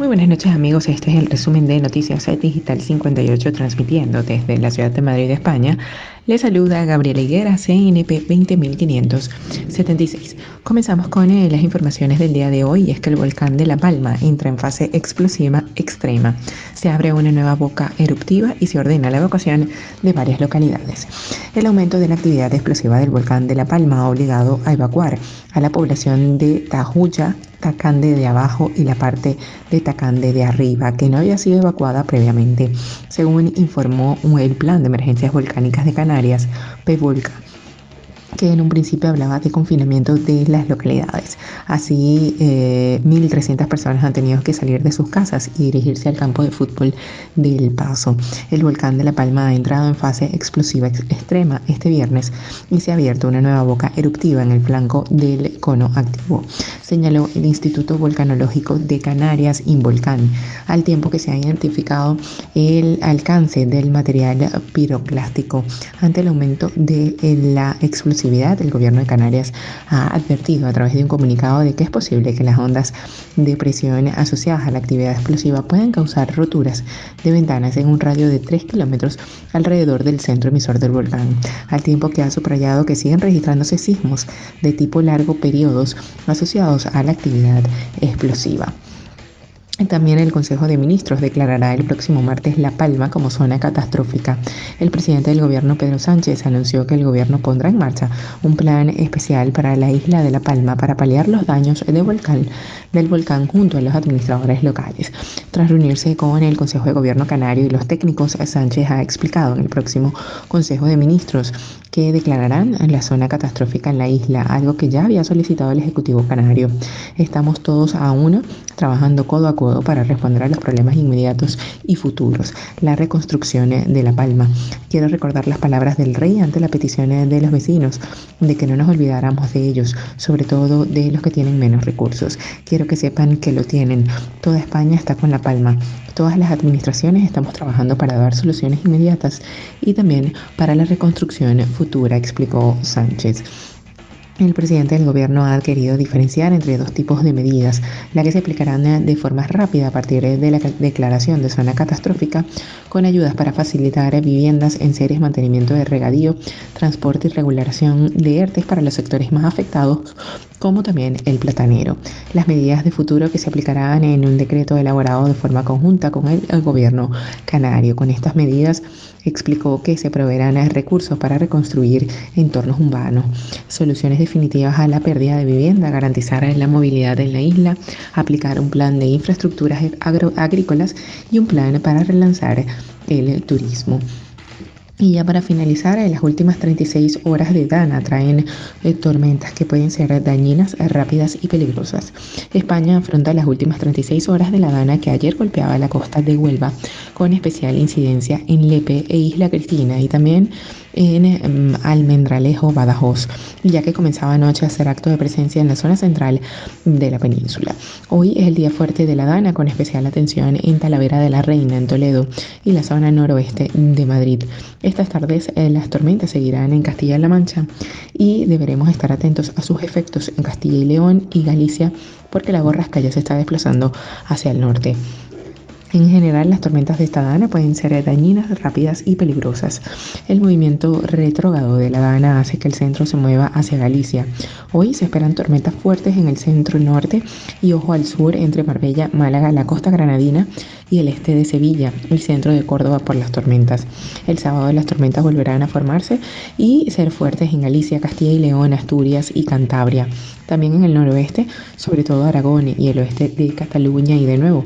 Muy buenas noches amigos, este es el resumen de Noticias Digital 58 transmitiendo desde la ciudad de Madrid, España. Les saluda Gabriela Higuera, CNP 20576. Comenzamos con eh, las informaciones del día de hoy y es que el volcán de La Palma entra en fase explosiva extrema. Se abre una nueva boca eruptiva y se ordena la evacuación de varias localidades. El aumento de la actividad explosiva del volcán de La Palma ha obligado a evacuar a la población de Tajuya, Tacande de abajo y la parte de Tacande de arriba, que no había sido evacuada previamente, según informó el Plan de Emergencias Volcánicas de Canarias, PEVOLCA que en un principio hablaba de confinamiento de las localidades. Así, 1.300 eh, personas han tenido que salir de sus casas y dirigirse al campo de fútbol del Paso. El volcán de La Palma ha entrado en fase explosiva extrema este viernes y se ha abierto una nueva boca eruptiva en el flanco del cono activo, señaló el Instituto Volcanológico de Canarias, Involcán, al tiempo que se ha identificado el alcance del material piroclástico ante el aumento de la explosión el gobierno de Canarias ha advertido a través de un comunicado de que es posible que las ondas de presión asociadas a la actividad explosiva puedan causar roturas de ventanas en un radio de 3 kilómetros alrededor del centro emisor del volcán, al tiempo que ha subrayado que siguen registrándose sismos de tipo largo periodos asociados a la actividad explosiva. También el Consejo de Ministros declarará el próximo martes La Palma como zona catastrófica. El presidente del gobierno, Pedro Sánchez, anunció que el gobierno pondrá en marcha un plan especial para la isla de La Palma para paliar los daños del volcán, junto a los administradores locales. Tras reunirse con el Consejo de Gobierno Canario y los técnicos, Sánchez ha explicado en el próximo Consejo de Ministros que declararán la zona catastrófica en la isla, algo que ya había solicitado el Ejecutivo Canario. Estamos todos a uno trabajando codo a codo para responder a los problemas inmediatos y futuros. La reconstrucción de La Palma. Quiero recordar las palabras del rey ante la petición de los vecinos de que no nos olvidáramos de ellos, sobre todo de los que tienen menos recursos. Quiero que sepan que lo tienen. Toda España está con La Palma. Todas las administraciones estamos trabajando para dar soluciones inmediatas y también para la reconstrucción futura, explicó Sánchez. El presidente del gobierno ha querido diferenciar entre dos tipos de medidas, la que se aplicarán de forma rápida a partir de la declaración de zona catastrófica, con ayudas para facilitar viviendas en series, mantenimiento de regadío, transporte y regulación de ERTES para los sectores más afectados, como también el platanero. Las medidas de futuro que se aplicarán en un decreto elaborado de forma conjunta con el, el gobierno canario. Con estas medidas explicó que se proveerán recursos para reconstruir entornos urbanos, soluciones definitivas a la pérdida de vivienda, garantizar la movilidad en la isla, aplicar un plan de infraestructuras agrícolas y un plan para relanzar el turismo. Y ya para finalizar, en las últimas 36 horas de Dana traen eh, tormentas que pueden ser dañinas, rápidas y peligrosas. España afronta las últimas 36 horas de la Dana que ayer golpeaba la costa de Huelva, con especial incidencia en Lepe e Isla Cristina y también en em, Almendralejo, Badajoz, ya que comenzaba anoche a hacer acto de presencia en la zona central de la península. Hoy es el día fuerte de la Dana, con especial atención en Talavera de la Reina, en Toledo, y la zona noroeste de Madrid. Estas tardes eh, las tormentas seguirán en Castilla-La Mancha y deberemos estar atentos a sus efectos en Castilla y León y Galicia, porque la borrasca ya se está desplazando hacia el norte. En general, las tormentas de esta dana pueden ser dañinas, rápidas y peligrosas. El movimiento retrógrado de la dana hace que el centro se mueva hacia Galicia. Hoy se esperan tormentas fuertes en el centro norte y ojo al sur entre Marbella, Málaga, la costa granadina y el este de Sevilla, el centro de Córdoba por las tormentas. El sábado las tormentas volverán a formarse y ser fuertes en Galicia, Castilla y León, Asturias y Cantabria. También en el noroeste, sobre todo Aragón y el oeste de Cataluña y de nuevo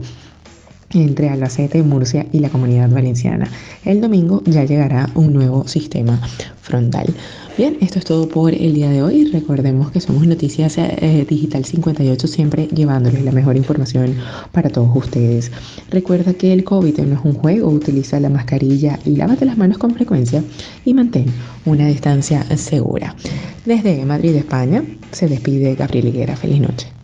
entre Albacete, Murcia y la Comunidad Valenciana. El domingo ya llegará un nuevo sistema frontal. Bien, esto es todo por el día de hoy. Recordemos que somos Noticias eh, Digital 58, siempre llevándoles la mejor información para todos ustedes. Recuerda que el COVID no es un juego, utiliza la mascarilla, lávate las manos con frecuencia y mantén una distancia segura. Desde Madrid, España, se despide Gabriel Higuera. Feliz noche.